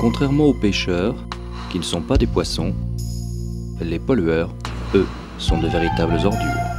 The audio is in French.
Contrairement aux pêcheurs, qui ne sont pas des poissons, les pollueurs, eux, sont de véritables ordures.